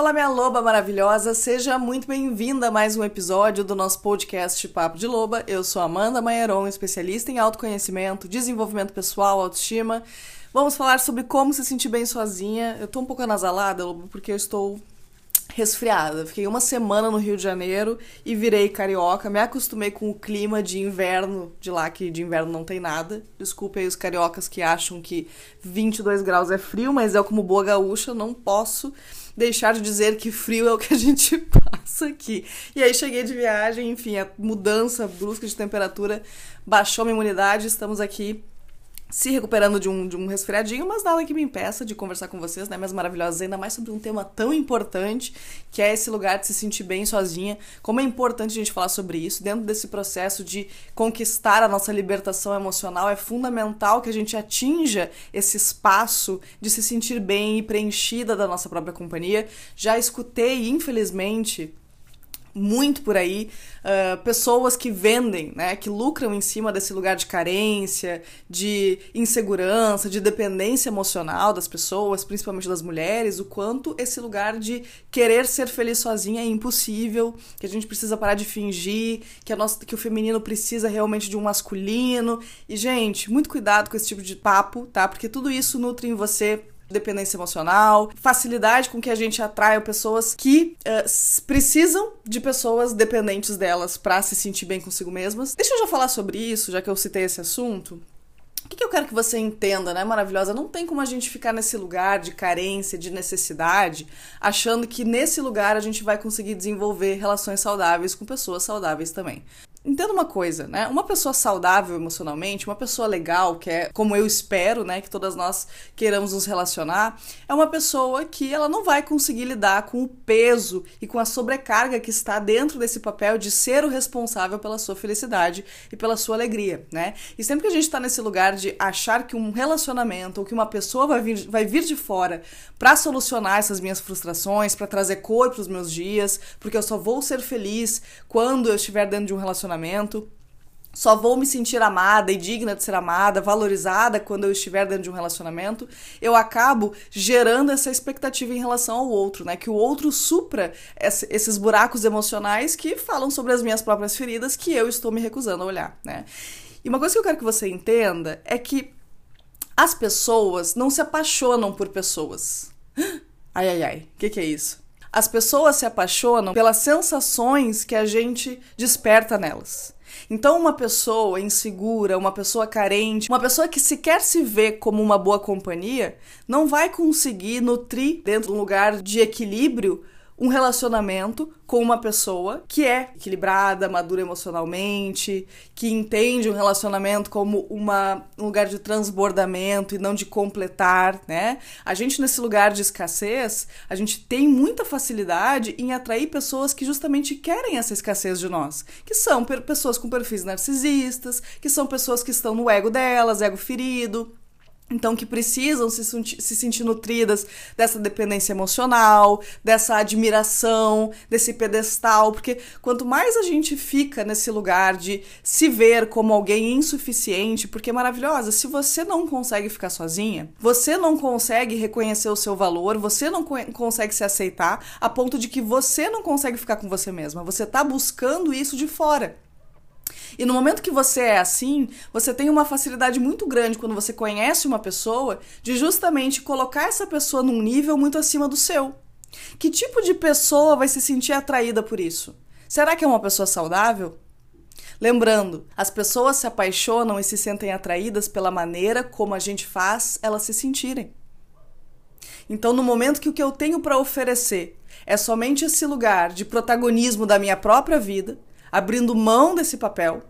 Olá, minha loba maravilhosa, seja muito bem-vinda a mais um episódio do nosso podcast Papo de Loba. Eu sou Amanda Maieron, especialista em autoconhecimento, desenvolvimento pessoal, autoestima. Vamos falar sobre como se sentir bem sozinha. Eu tô um pouco anasalada, Loba, porque eu estou resfriada. Fiquei uma semana no Rio de Janeiro e virei carioca. Me acostumei com o clima de inverno de lá, que de inverno não tem nada. Desculpe aí os cariocas que acham que 22 graus é frio, mas eu, como boa gaúcha, não posso deixar de dizer que frio é o que a gente passa aqui. E aí cheguei de viagem, enfim, a mudança brusca de temperatura baixou minha imunidade, estamos aqui se recuperando de um, de um resfriadinho, mas nada que me impeça de conversar com vocês, né, minhas maravilhosas, ainda mais sobre um tema tão importante, que é esse lugar de se sentir bem sozinha. Como é importante a gente falar sobre isso, dentro desse processo de conquistar a nossa libertação emocional, é fundamental que a gente atinja esse espaço de se sentir bem e preenchida da nossa própria companhia. Já escutei, infelizmente, muito por aí uh, pessoas que vendem, né, que lucram em cima desse lugar de carência, de insegurança, de dependência emocional das pessoas, principalmente das mulheres, o quanto esse lugar de querer ser feliz sozinha é impossível, que a gente precisa parar de fingir, que, a nossa, que o feminino precisa realmente de um masculino. E, gente, muito cuidado com esse tipo de papo, tá? Porque tudo isso nutre em você dependência emocional, facilidade com que a gente atrai pessoas que uh, precisam de pessoas dependentes delas para se sentir bem consigo mesmas. Deixa eu já falar sobre isso, já que eu citei esse assunto. O que, que eu quero que você entenda, né, maravilhosa? Não tem como a gente ficar nesse lugar de carência, de necessidade, achando que nesse lugar a gente vai conseguir desenvolver relações saudáveis com pessoas saudáveis também. Entenda uma coisa, né? Uma pessoa saudável emocionalmente, uma pessoa legal, que é como eu espero, né, que todas nós queiramos nos relacionar, é uma pessoa que ela não vai conseguir lidar com o peso e com a sobrecarga que está dentro desse papel de ser o responsável pela sua felicidade e pela sua alegria, né? E sempre que a gente está nesse lugar de achar que um relacionamento ou que uma pessoa vai vir, vai vir de fora para solucionar essas minhas frustrações, para trazer cor para os meus dias, porque eu só vou ser feliz quando eu estiver dentro de um relacionamento relacionamento. Só vou me sentir amada e digna de ser amada, valorizada quando eu estiver dentro de um relacionamento. Eu acabo gerando essa expectativa em relação ao outro, né? Que o outro supra esses buracos emocionais que falam sobre as minhas próprias feridas que eu estou me recusando a olhar, né? E uma coisa que eu quero que você entenda é que as pessoas não se apaixonam por pessoas. Ai, ai, ai, o que, que é isso? As pessoas se apaixonam pelas sensações que a gente desperta nelas. Então, uma pessoa insegura, uma pessoa carente, uma pessoa que sequer se vê como uma boa companhia, não vai conseguir nutrir dentro de um lugar de equilíbrio um relacionamento com uma pessoa que é equilibrada, madura emocionalmente, que entende um relacionamento como uma, um lugar de transbordamento e não de completar, né? A gente nesse lugar de escassez, a gente tem muita facilidade em atrair pessoas que justamente querem essa escassez de nós, que são pessoas com perfis narcisistas, que são pessoas que estão no ego delas, ego ferido, então, que precisam se, se sentir nutridas dessa dependência emocional, dessa admiração, desse pedestal, porque quanto mais a gente fica nesse lugar de se ver como alguém insuficiente, porque é maravilhosa, se você não consegue ficar sozinha, você não consegue reconhecer o seu valor, você não co consegue se aceitar, a ponto de que você não consegue ficar com você mesma, você tá buscando isso de fora. E no momento que você é assim, você tem uma facilidade muito grande quando você conhece uma pessoa de justamente colocar essa pessoa num nível muito acima do seu. Que tipo de pessoa vai se sentir atraída por isso? Será que é uma pessoa saudável? Lembrando, as pessoas se apaixonam e se sentem atraídas pela maneira como a gente faz elas se sentirem. Então, no momento que o que eu tenho para oferecer é somente esse lugar de protagonismo da minha própria vida, abrindo mão desse papel,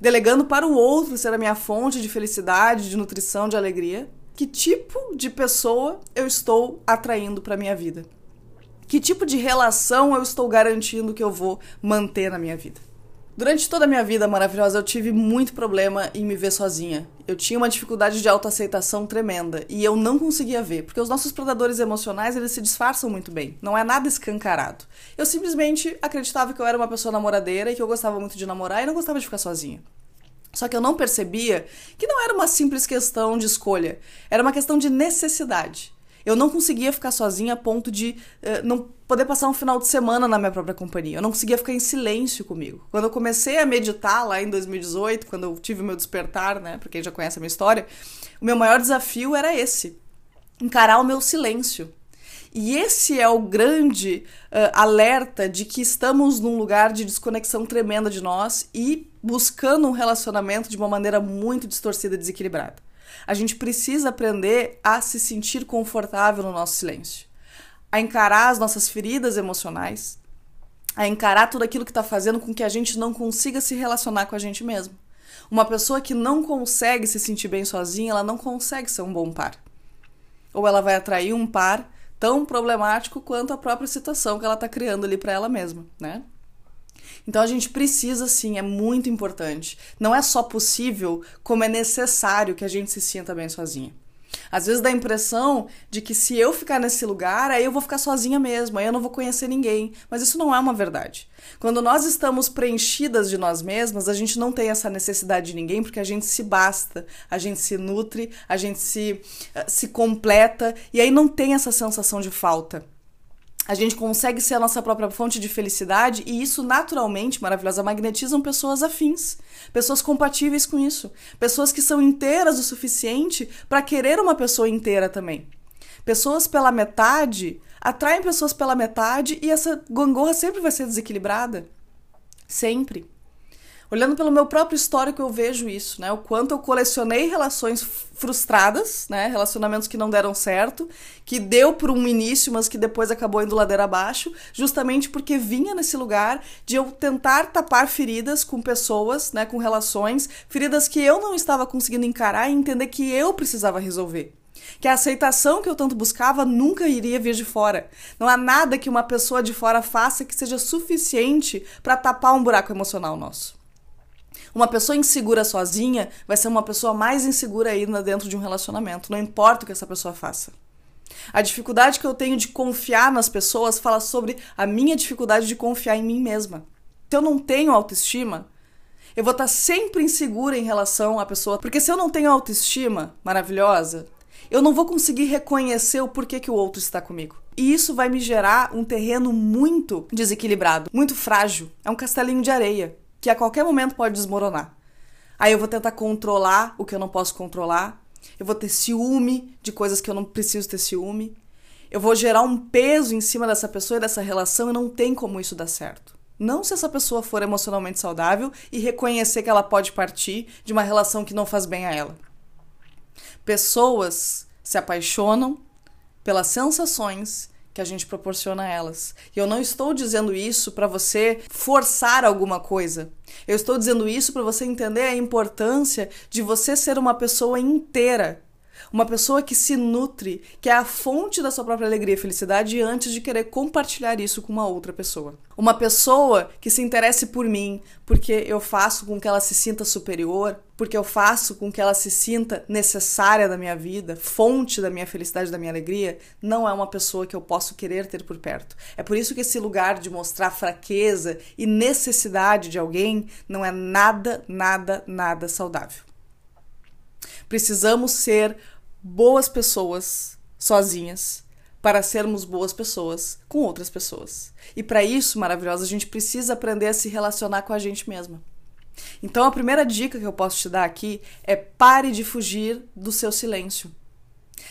delegando para o outro ser a minha fonte de felicidade, de nutrição, de alegria. Que tipo de pessoa eu estou atraindo para minha vida? Que tipo de relação eu estou garantindo que eu vou manter na minha vida? Durante toda a minha vida maravilhosa, eu tive muito problema em me ver sozinha. Eu tinha uma dificuldade de autoaceitação tremenda e eu não conseguia ver, porque os nossos predadores emocionais, eles se disfarçam muito bem. Não é nada escancarado. Eu simplesmente acreditava que eu era uma pessoa namoradeira e que eu gostava muito de namorar e não gostava de ficar sozinha. Só que eu não percebia que não era uma simples questão de escolha, era uma questão de necessidade. Eu não conseguia ficar sozinha a ponto de uh, não poder passar um final de semana na minha própria companhia. Eu não conseguia ficar em silêncio comigo. Quando eu comecei a meditar lá em 2018, quando eu tive o meu despertar, né, pra quem já conhece a minha história, o meu maior desafio era esse: encarar o meu silêncio. E esse é o grande uh, alerta de que estamos num lugar de desconexão tremenda de nós e buscando um relacionamento de uma maneira muito distorcida e desequilibrada. A gente precisa aprender a se sentir confortável no nosso silêncio, a encarar as nossas feridas emocionais, a encarar tudo aquilo que está fazendo com que a gente não consiga se relacionar com a gente mesmo. Uma pessoa que não consegue se sentir bem sozinha, ela não consegue ser um bom par. Ou ela vai atrair um par tão problemático quanto a própria situação que ela está criando ali para ela mesma, né? Então a gente precisa sim, é muito importante. Não é só possível, como é necessário que a gente se sinta bem sozinha. Às vezes dá a impressão de que se eu ficar nesse lugar, aí eu vou ficar sozinha mesmo, aí eu não vou conhecer ninguém. Mas isso não é uma verdade. Quando nós estamos preenchidas de nós mesmas, a gente não tem essa necessidade de ninguém porque a gente se basta, a gente se nutre, a gente se, eh, se completa e aí não tem essa sensação de falta a gente consegue ser a nossa própria fonte de felicidade e isso naturalmente, maravilhosa, magnetizam pessoas afins, pessoas compatíveis com isso, pessoas que são inteiras o suficiente para querer uma pessoa inteira também. Pessoas pela metade atraem pessoas pela metade e essa gangorra sempre vai ser desequilibrada. Sempre. Olhando pelo meu próprio histórico, eu vejo isso, né? O quanto eu colecionei relações frustradas, né? Relacionamentos que não deram certo, que deu por um início, mas que depois acabou indo ladeira abaixo, justamente porque vinha nesse lugar de eu tentar tapar feridas com pessoas, né? Com relações, feridas que eu não estava conseguindo encarar e entender que eu precisava resolver que a aceitação que eu tanto buscava nunca iria vir de fora. Não há nada que uma pessoa de fora faça que seja suficiente para tapar um buraco emocional nosso. Uma pessoa insegura sozinha vai ser uma pessoa mais insegura ainda dentro de um relacionamento, não importa o que essa pessoa faça. A dificuldade que eu tenho de confiar nas pessoas fala sobre a minha dificuldade de confiar em mim mesma. Se eu não tenho autoestima, eu vou estar sempre insegura em relação à pessoa, porque se eu não tenho autoestima maravilhosa, eu não vou conseguir reconhecer o porquê que o outro está comigo. E isso vai me gerar um terreno muito desequilibrado, muito frágil. É um castelinho de areia que a qualquer momento pode desmoronar. Aí eu vou tentar controlar o que eu não posso controlar. Eu vou ter ciúme de coisas que eu não preciso ter ciúme. Eu vou gerar um peso em cima dessa pessoa e dessa relação e não tem como isso dar certo. Não se essa pessoa for emocionalmente saudável e reconhecer que ela pode partir de uma relação que não faz bem a ela. Pessoas se apaixonam pelas sensações que a gente proporciona a elas. E eu não estou dizendo isso para você forçar alguma coisa. Eu estou dizendo isso para você entender a importância de você ser uma pessoa inteira uma pessoa que se nutre, que é a fonte da sua própria alegria e felicidade antes de querer compartilhar isso com uma outra pessoa. Uma pessoa que se interesse por mim, porque eu faço com que ela se sinta superior, porque eu faço com que ela se sinta necessária da minha vida, fonte da minha felicidade, da minha alegria, não é uma pessoa que eu posso querer ter por perto. É por isso que esse lugar de mostrar fraqueza e necessidade de alguém não é nada, nada, nada saudável. Precisamos ser boas pessoas sozinhas para sermos boas pessoas com outras pessoas. E para isso, maravilhosa, a gente precisa aprender a se relacionar com a gente mesma. Então, a primeira dica que eu posso te dar aqui é pare de fugir do seu silêncio.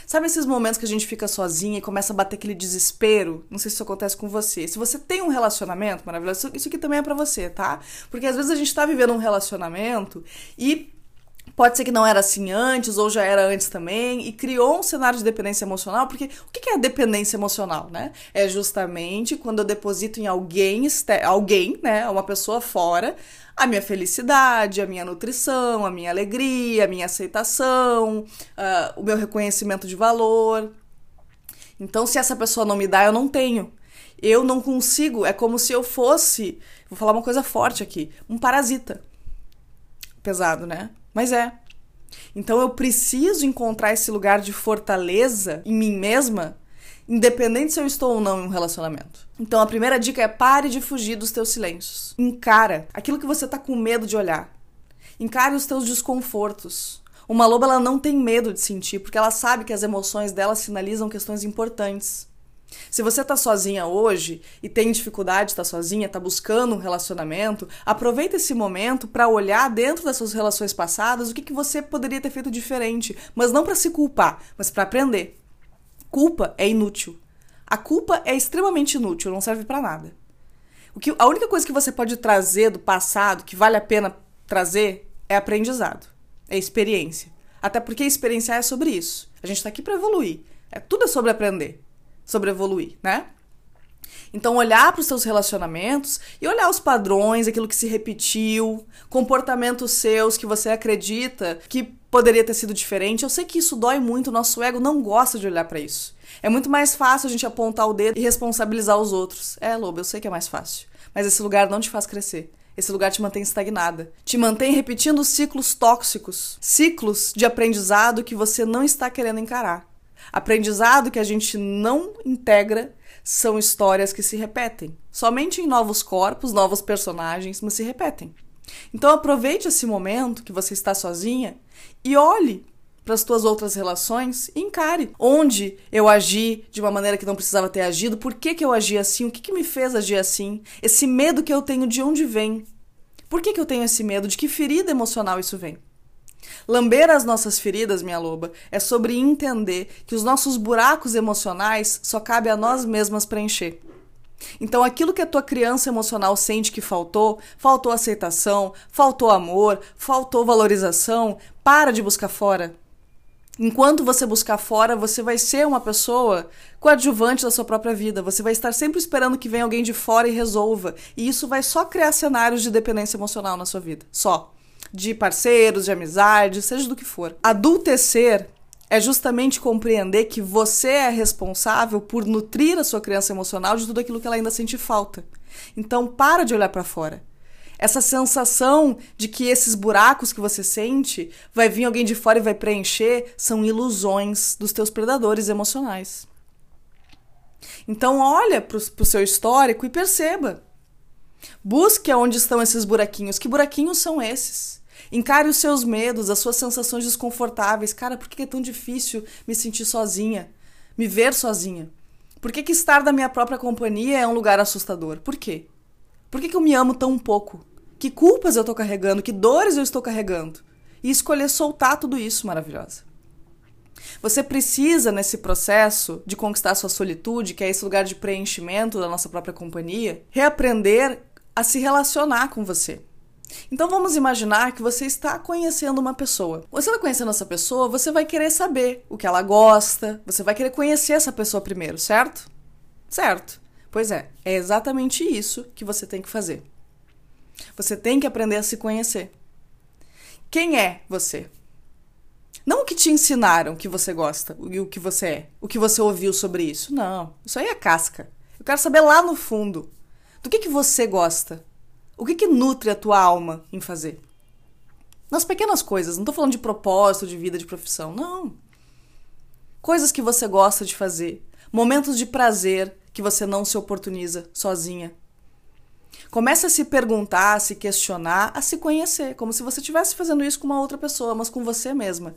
Sabe esses momentos que a gente fica sozinha e começa a bater aquele desespero? Não sei se isso acontece com você. Se você tem um relacionamento maravilhoso, isso aqui também é para você, tá? Porque às vezes a gente tá vivendo um relacionamento e Pode ser que não era assim antes, ou já era antes também, e criou um cenário de dependência emocional, porque o que é a dependência emocional, né? É justamente quando eu deposito em alguém, alguém, né, uma pessoa fora, a minha felicidade, a minha nutrição, a minha alegria, a minha aceitação, uh, o meu reconhecimento de valor. Então, se essa pessoa não me dá, eu não tenho. Eu não consigo, é como se eu fosse, vou falar uma coisa forte aqui, um parasita. Pesado, né? Mas é. Então eu preciso encontrar esse lugar de fortaleza em mim mesma, independente se eu estou ou não em um relacionamento. Então a primeira dica é pare de fugir dos teus silêncios. Encara aquilo que você está com medo de olhar. Encare os teus desconfortos. Uma loba ela não tem medo de sentir, porque ela sabe que as emoções dela sinalizam questões importantes. Se você está sozinha hoje e tem dificuldade de estar tá sozinha, está buscando um relacionamento, aproveita esse momento para olhar dentro das suas relações passadas o que, que você poderia ter feito diferente, mas não para se culpar, mas para aprender. Culpa é inútil. A culpa é extremamente inútil, não serve para nada. O que, a única coisa que você pode trazer do passado que vale a pena trazer é aprendizado, é experiência. Até porque experienciar é sobre isso. A gente está aqui para evoluir. É tudo é sobre aprender sobre evoluir, né? Então, olhar para os seus relacionamentos e olhar os padrões, aquilo que se repetiu, comportamentos seus que você acredita que poderia ter sido diferente. Eu sei que isso dói muito, o nosso ego não gosta de olhar para isso. É muito mais fácil a gente apontar o dedo e responsabilizar os outros. É, Lobo, eu sei que é mais fácil. Mas esse lugar não te faz crescer. Esse lugar te mantém estagnada. Te mantém repetindo ciclos tóxicos. Ciclos de aprendizado que você não está querendo encarar. Aprendizado que a gente não integra são histórias que se repetem. Somente em novos corpos, novos personagens, mas se repetem. Então aproveite esse momento que você está sozinha e olhe para as tuas outras relações e encare onde eu agi de uma maneira que não precisava ter agido, por que, que eu agi assim, o que, que me fez agir assim, esse medo que eu tenho de onde vem. Por que, que eu tenho esse medo? De que ferida emocional isso vem? Lamber as nossas feridas, minha loba, é sobre entender que os nossos buracos emocionais só cabe a nós mesmas preencher. Então, aquilo que a tua criança emocional sente que faltou, faltou aceitação, faltou amor, faltou valorização, para de buscar fora. Enquanto você buscar fora, você vai ser uma pessoa coadjuvante da sua própria vida. Você vai estar sempre esperando que venha alguém de fora e resolva. E isso vai só criar cenários de dependência emocional na sua vida. Só de parceiros, de amizade, seja do que for. Adultecer é justamente compreender que você é responsável por nutrir a sua criança emocional de tudo aquilo que ela ainda sente falta. Então, para de olhar para fora. Essa sensação de que esses buracos que você sente vai vir alguém de fora e vai preencher são ilusões dos teus predadores emocionais. Então, olha para o seu histórico e perceba. Busque onde estão esses buraquinhos. Que buraquinhos são esses? Encare os seus medos, as suas sensações desconfortáveis. Cara, por que é tão difícil me sentir sozinha? Me ver sozinha? Por que, que estar da minha própria companhia é um lugar assustador? Por quê? Por que, que eu me amo tão pouco? Que culpas eu estou carregando? Que dores eu estou carregando? E escolher soltar tudo isso maravilhosa. Você precisa, nesse processo de conquistar sua solitude, que é esse lugar de preenchimento da nossa própria companhia, reaprender a se relacionar com você. Então vamos imaginar que você está conhecendo uma pessoa. Você está conhecendo essa pessoa, você vai querer saber o que ela gosta, você vai querer conhecer essa pessoa primeiro, certo? Certo. Pois é, é exatamente isso que você tem que fazer. Você tem que aprender a se conhecer. Quem é você? Não o que te ensinaram que você gosta e o que você é, o que você ouviu sobre isso. Não, isso aí é casca. Eu quero saber lá no fundo do que, que você gosta, o que, que nutre a tua alma em fazer? Nas pequenas coisas, não tô falando de propósito, de vida, de profissão, não. Coisas que você gosta de fazer, momentos de prazer que você não se oportuniza sozinha. Comece a se perguntar, a se questionar, a se conhecer, como se você estivesse fazendo isso com uma outra pessoa, mas com você mesma.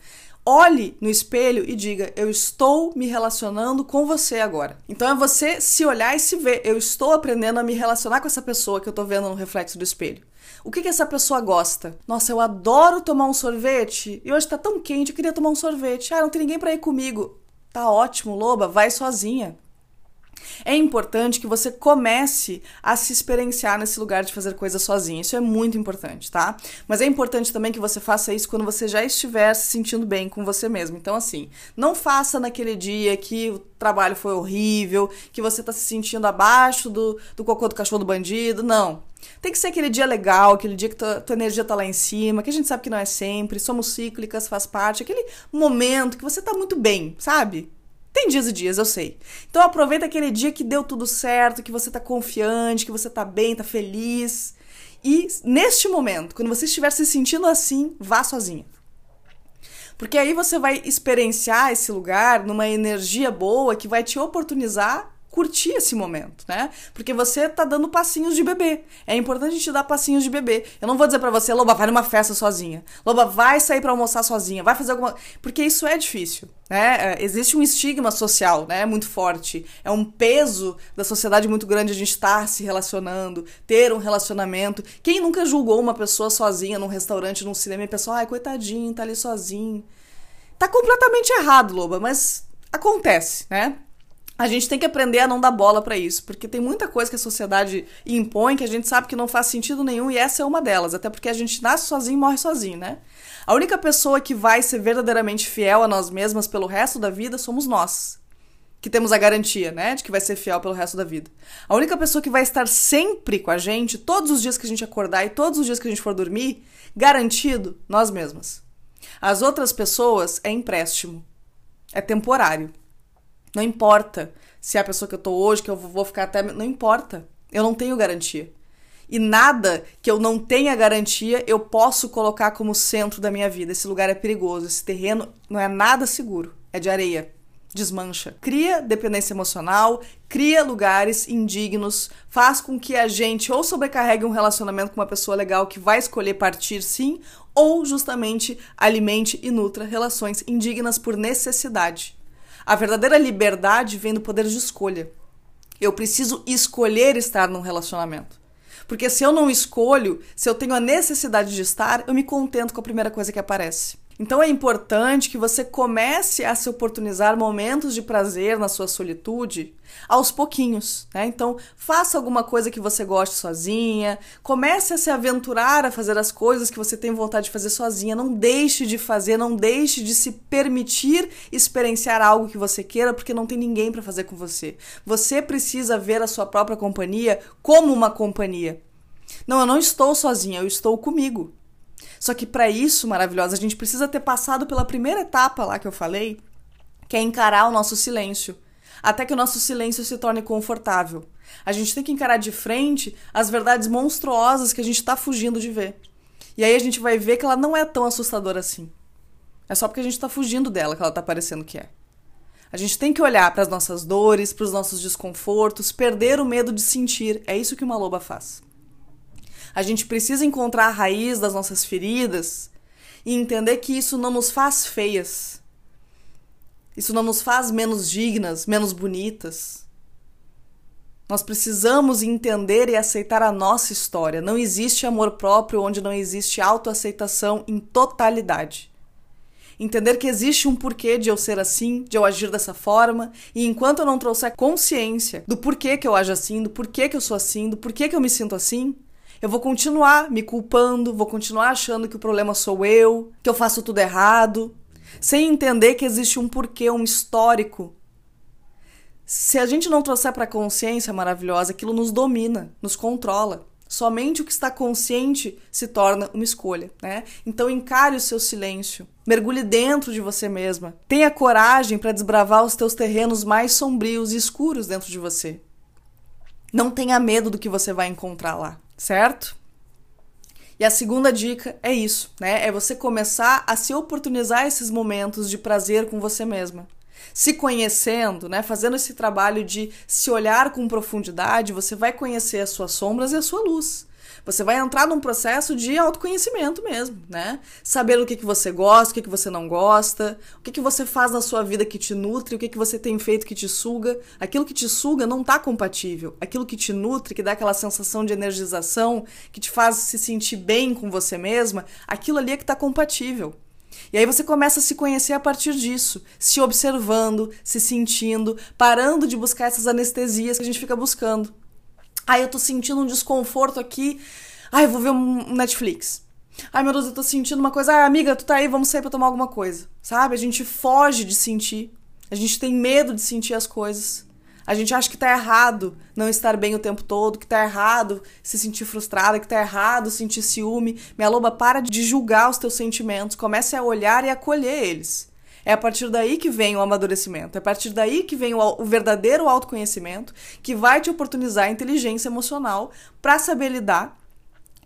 Olhe no espelho e diga: Eu estou me relacionando com você agora. Então é você se olhar e se ver. Eu estou aprendendo a me relacionar com essa pessoa que eu estou vendo no reflexo do espelho. O que, que essa pessoa gosta? Nossa, eu adoro tomar um sorvete e hoje está tão quente, eu queria tomar um sorvete. Ah, não tem ninguém para ir comigo. Tá ótimo, loba, vai sozinha. É importante que você comece a se experienciar nesse lugar de fazer coisas sozinha. Isso é muito importante, tá? Mas é importante também que você faça isso quando você já estiver se sentindo bem com você mesmo. Então, assim, não faça naquele dia que o trabalho foi horrível, que você tá se sentindo abaixo do, do cocô do cachorro do bandido. Não. Tem que ser aquele dia legal, aquele dia que tua, tua energia tá lá em cima, que a gente sabe que não é sempre, somos cíclicas, faz parte, aquele momento que você tá muito bem, sabe? Tem dias e dias, eu sei. Então aproveita aquele dia que deu tudo certo, que você tá confiante, que você tá bem, tá feliz. E neste momento, quando você estiver se sentindo assim, vá sozinha. Porque aí você vai experienciar esse lugar numa energia boa que vai te oportunizar curtir esse momento, né? Porque você tá dando passinhos de bebê. É importante a gente dar passinhos de bebê. Eu não vou dizer para você, Loba, vai numa festa sozinha. Loba, vai sair para almoçar sozinha. Vai fazer alguma. Porque isso é difícil. Né? É, existe um estigma social né? muito forte. É um peso da sociedade muito grande a gente estar se relacionando, ter um relacionamento. Quem nunca julgou uma pessoa sozinha num restaurante, num cinema e pensou, ai, coitadinho, tá ali sozinho. Tá completamente errado, Loba, mas acontece, né? A gente tem que aprender a não dar bola para isso, porque tem muita coisa que a sociedade impõe que a gente sabe que não faz sentido nenhum e essa é uma delas, até porque a gente nasce sozinho e morre sozinho, né? A única pessoa que vai ser verdadeiramente fiel a nós mesmas pelo resto da vida somos nós. Que temos a garantia, né, de que vai ser fiel pelo resto da vida. A única pessoa que vai estar sempre com a gente, todos os dias que a gente acordar e todos os dias que a gente for dormir, garantido, nós mesmas. As outras pessoas é empréstimo. É temporário. Não importa se é a pessoa que eu tô hoje, que eu vou ficar até. Não importa. Eu não tenho garantia. E nada que eu não tenha garantia eu posso colocar como centro da minha vida. Esse lugar é perigoso. Esse terreno não é nada seguro. É de areia. Desmancha. Cria dependência emocional, cria lugares indignos, faz com que a gente ou sobrecarregue um relacionamento com uma pessoa legal que vai escolher partir sim, ou justamente alimente e nutra relações indignas por necessidade. A verdadeira liberdade vem do poder de escolha. Eu preciso escolher estar num relacionamento. Porque se eu não escolho, se eu tenho a necessidade de estar, eu me contento com a primeira coisa que aparece. Então é importante que você comece a se oportunizar momentos de prazer na sua solitude aos pouquinhos, né? Então, faça alguma coisa que você goste sozinha, comece a se aventurar a fazer as coisas que você tem vontade de fazer sozinha, não deixe de fazer, não deixe de se permitir experienciar algo que você queira, porque não tem ninguém para fazer com você. Você precisa ver a sua própria companhia como uma companhia. Não, eu não estou sozinha, eu estou comigo. Só que para isso, maravilhosa, a gente precisa ter passado pela primeira etapa lá que eu falei, que é encarar o nosso silêncio, até que o nosso silêncio se torne confortável. A gente tem que encarar de frente as verdades monstruosas que a gente está fugindo de ver. E aí a gente vai ver que ela não é tão assustadora assim. É só porque a gente está fugindo dela que ela está parecendo que é. A gente tem que olhar para as nossas dores, para os nossos desconfortos, perder o medo de sentir. É isso que uma loba faz. A gente precisa encontrar a raiz das nossas feridas e entender que isso não nos faz feias. Isso não nos faz menos dignas, menos bonitas. Nós precisamos entender e aceitar a nossa história. Não existe amor próprio onde não existe autoaceitação em totalidade. Entender que existe um porquê de eu ser assim, de eu agir dessa forma, e enquanto eu não trouxer consciência do porquê que eu ajo assim, do porquê que eu sou assim, do porquê que eu me sinto assim, eu vou continuar me culpando, vou continuar achando que o problema sou eu, que eu faço tudo errado, sem entender que existe um porquê, um histórico. Se a gente não trouxer para a consciência maravilhosa, aquilo nos domina, nos controla. Somente o que está consciente se torna uma escolha, né? Então encare o seu silêncio, mergulhe dentro de você mesma, tenha coragem para desbravar os teus terrenos mais sombrios e escuros dentro de você. Não tenha medo do que você vai encontrar lá certo? E a segunda dica é isso, né? É você começar a se oportunizar esses momentos de prazer com você mesma. Se conhecendo, né, fazendo esse trabalho de se olhar com profundidade, você vai conhecer as suas sombras e a sua luz. Você vai entrar num processo de autoconhecimento mesmo, né? Saber o que, que você gosta, o que, que você não gosta, o que, que você faz na sua vida que te nutre, o que, que você tem feito que te suga. Aquilo que te suga não está compatível. Aquilo que te nutre, que dá aquela sensação de energização, que te faz se sentir bem com você mesma, aquilo ali é que está compatível. E aí você começa a se conhecer a partir disso, se observando, se sentindo, parando de buscar essas anestesias que a gente fica buscando. Ai, eu tô sentindo um desconforto aqui. Ai, eu vou ver um Netflix. Ai, meu Deus, eu tô sentindo uma coisa. Ai, amiga, tu tá aí, vamos sair pra tomar alguma coisa. Sabe? A gente foge de sentir. A gente tem medo de sentir as coisas. A gente acha que tá errado não estar bem o tempo todo, que tá errado se sentir frustrada, que tá errado sentir ciúme. Minha loba, para de julgar os teus sentimentos. Comece a olhar e acolher eles. É a partir daí que vem o amadurecimento, é a partir daí que vem o, o verdadeiro autoconhecimento que vai te oportunizar a inteligência emocional para saber lidar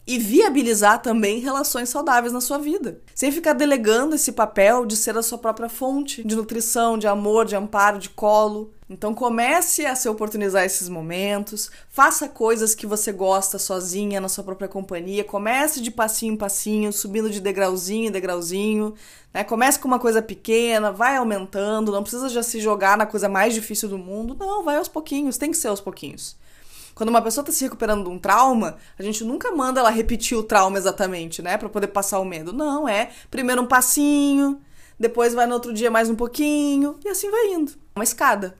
e viabilizar também relações saudáveis na sua vida, sem ficar delegando esse papel de ser a sua própria fonte de nutrição, de amor, de amparo, de colo. Então comece a se oportunizar esses momentos, faça coisas que você gosta sozinha, na sua própria companhia, comece de passinho em passinho, subindo de degrauzinho em degrauzinho, né? Comece com uma coisa pequena, vai aumentando, não precisa já se jogar na coisa mais difícil do mundo, não, vai aos pouquinhos, tem que ser aos pouquinhos. Quando uma pessoa está se recuperando de um trauma, a gente nunca manda ela repetir o trauma exatamente, né? Para poder passar o medo. Não, é primeiro um passinho, depois vai no outro dia mais um pouquinho, e assim vai indo. Uma escada.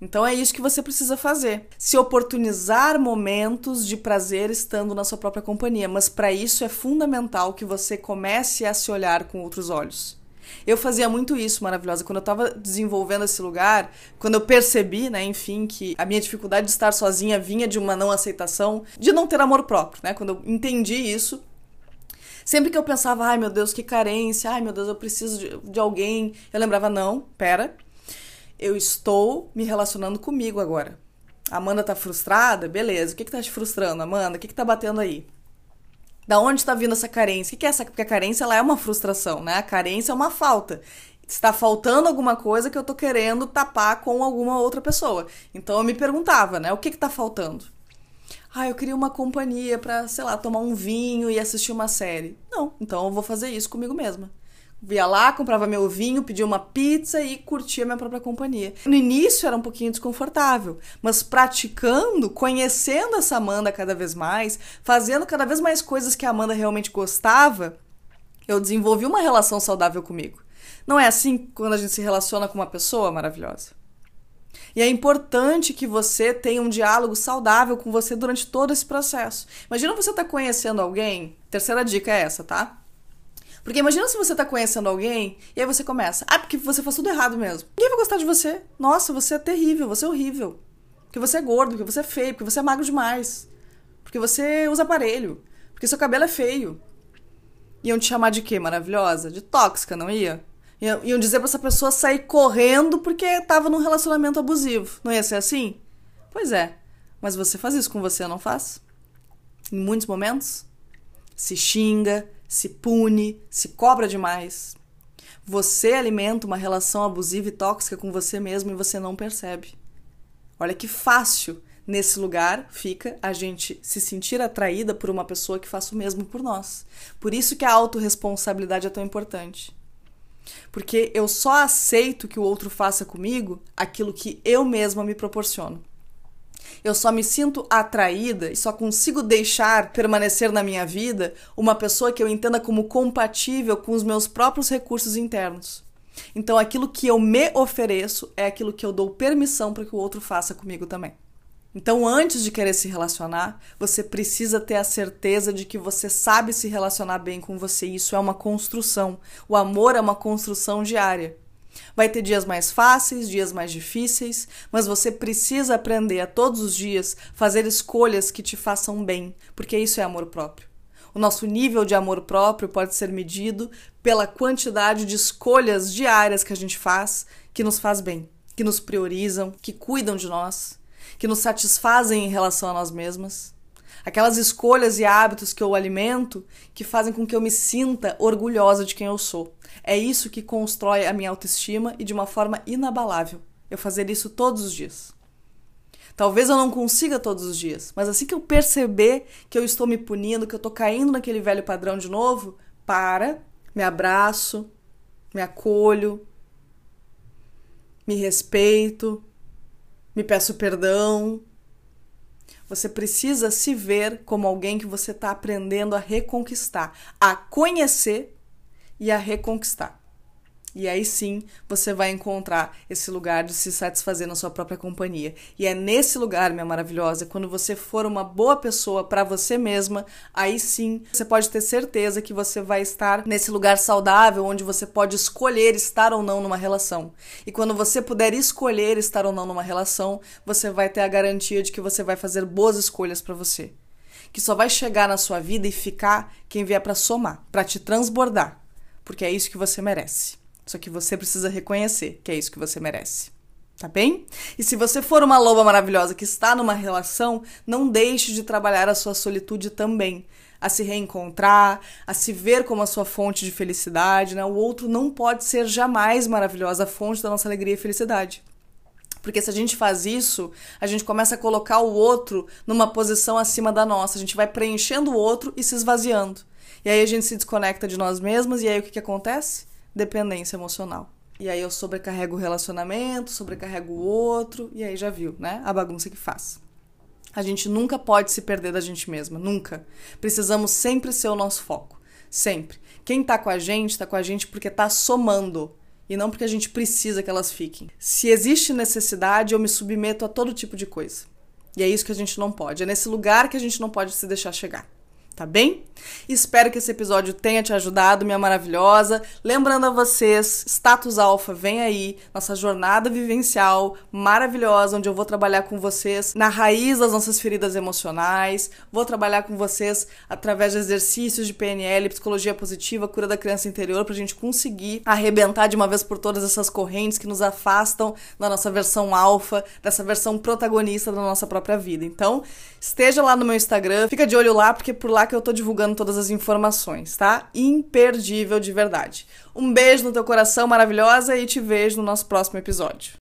Então é isso que você precisa fazer. Se oportunizar momentos de prazer estando na sua própria companhia, mas para isso é fundamental que você comece a se olhar com outros olhos. Eu fazia muito isso, maravilhosa. Quando eu estava desenvolvendo esse lugar, quando eu percebi, né, enfim, que a minha dificuldade de estar sozinha vinha de uma não aceitação, de não ter amor próprio, né? Quando eu entendi isso, sempre que eu pensava, ai meu Deus, que carência, ai meu Deus, eu preciso de, de alguém, eu lembrava, não, pera, eu estou me relacionando comigo agora. Amanda tá frustrada? Beleza. O que que tá te frustrando, Amanda? O que que tá batendo aí? Da onde está vindo essa carência? O que é essa? Porque a carência ela é uma frustração, né? A carência é uma falta. Está faltando alguma coisa que eu tô querendo tapar com alguma outra pessoa. Então eu me perguntava, né? O que que tá faltando? Ah, eu queria uma companhia para, sei lá, tomar um vinho e assistir uma série. Não, então eu vou fazer isso comigo mesma. Via lá, comprava meu vinho, pedia uma pizza e curtia minha própria companhia. No início era um pouquinho desconfortável, mas praticando, conhecendo essa Amanda cada vez mais, fazendo cada vez mais coisas que a Amanda realmente gostava, eu desenvolvi uma relação saudável comigo. Não é assim quando a gente se relaciona com uma pessoa maravilhosa? E é importante que você tenha um diálogo saudável com você durante todo esse processo. Imagina você estar tá conhecendo alguém. Terceira dica é essa, tá? Porque imagina se você tá conhecendo alguém e aí você começa, ah, porque você faz tudo errado mesmo. Ninguém vai gostar de você. Nossa, você é terrível, você é horrível. Porque você é gordo, porque você é feio, porque você é magro demais. Porque você usa aparelho. Porque seu cabelo é feio. Iam te chamar de quê, maravilhosa? De tóxica, não ia? Iam dizer pra essa pessoa sair correndo porque tava num relacionamento abusivo. Não ia ser assim? Pois é. Mas você faz isso com você, não faz? Em muitos momentos? Se xinga, se pune, se cobra demais. Você alimenta uma relação abusiva e tóxica com você mesmo e você não percebe. Olha que fácil nesse lugar fica a gente se sentir atraída por uma pessoa que faça o mesmo por nós. Por isso que a autorresponsabilidade é tão importante. Porque eu só aceito que o outro faça comigo aquilo que eu mesma me proporciono. Eu só me sinto atraída e só consigo deixar permanecer na minha vida uma pessoa que eu entenda como compatível com os meus próprios recursos internos. Então, aquilo que eu me ofereço é aquilo que eu dou permissão para que o outro faça comigo também. Então, antes de querer se relacionar, você precisa ter a certeza de que você sabe se relacionar bem com você. Isso é uma construção. O amor é uma construção diária. Vai ter dias mais fáceis, dias mais difíceis, mas você precisa aprender a todos os dias fazer escolhas que te façam bem, porque isso é amor próprio. O nosso nível de amor próprio pode ser medido pela quantidade de escolhas diárias que a gente faz que nos faz bem, que nos priorizam, que cuidam de nós, que nos satisfazem em relação a nós mesmas. Aquelas escolhas e hábitos que eu alimento que fazem com que eu me sinta orgulhosa de quem eu sou. É isso que constrói a minha autoestima e de uma forma inabalável. Eu fazer isso todos os dias. Talvez eu não consiga todos os dias, mas assim que eu perceber que eu estou me punindo, que eu estou caindo naquele velho padrão de novo, para, me abraço, me acolho, me respeito, me peço perdão, você precisa se ver como alguém que você está aprendendo a reconquistar, a conhecer e a reconquistar. E aí sim você vai encontrar esse lugar de se satisfazer na sua própria companhia. E é nesse lugar, minha maravilhosa, quando você for uma boa pessoa para você mesma, aí sim você pode ter certeza que você vai estar nesse lugar saudável onde você pode escolher estar ou não numa relação. E quando você puder escolher estar ou não numa relação, você vai ter a garantia de que você vai fazer boas escolhas para você. Que só vai chegar na sua vida e ficar quem vier para somar, para te transbordar, porque é isso que você merece. Só que você precisa reconhecer que é isso que você merece. tá bem? E se você for uma loba maravilhosa que está numa relação, não deixe de trabalhar a sua solitude também. A se reencontrar, a se ver como a sua fonte de felicidade, né? O outro não pode ser jamais maravilhosa, a fonte da nossa alegria e felicidade. Porque se a gente faz isso, a gente começa a colocar o outro numa posição acima da nossa. A gente vai preenchendo o outro e se esvaziando. E aí a gente se desconecta de nós mesmos, e aí o que, que acontece? Dependência emocional. E aí eu sobrecarrego o relacionamento, sobrecarrego o outro, e aí já viu, né? A bagunça que faz. A gente nunca pode se perder da gente mesma, nunca. Precisamos sempre ser o nosso foco, sempre. Quem tá com a gente, tá com a gente porque tá somando e não porque a gente precisa que elas fiquem. Se existe necessidade, eu me submeto a todo tipo de coisa. E é isso que a gente não pode. É nesse lugar que a gente não pode se deixar chegar tá bem? Espero que esse episódio tenha te ajudado, minha maravilhosa. Lembrando a vocês, Status Alpha vem aí, nossa jornada vivencial maravilhosa, onde eu vou trabalhar com vocês na raiz das nossas feridas emocionais, vou trabalhar com vocês através de exercícios de PNL, psicologia positiva, cura da criança interior, pra gente conseguir arrebentar de uma vez por todas essas correntes que nos afastam da nossa versão alfa, dessa versão protagonista da nossa própria vida. Então, esteja lá no meu Instagram, fica de olho lá, porque por lá que eu tô divulgando todas as informações, tá? Imperdível de verdade. Um beijo no teu coração maravilhosa e te vejo no nosso próximo episódio.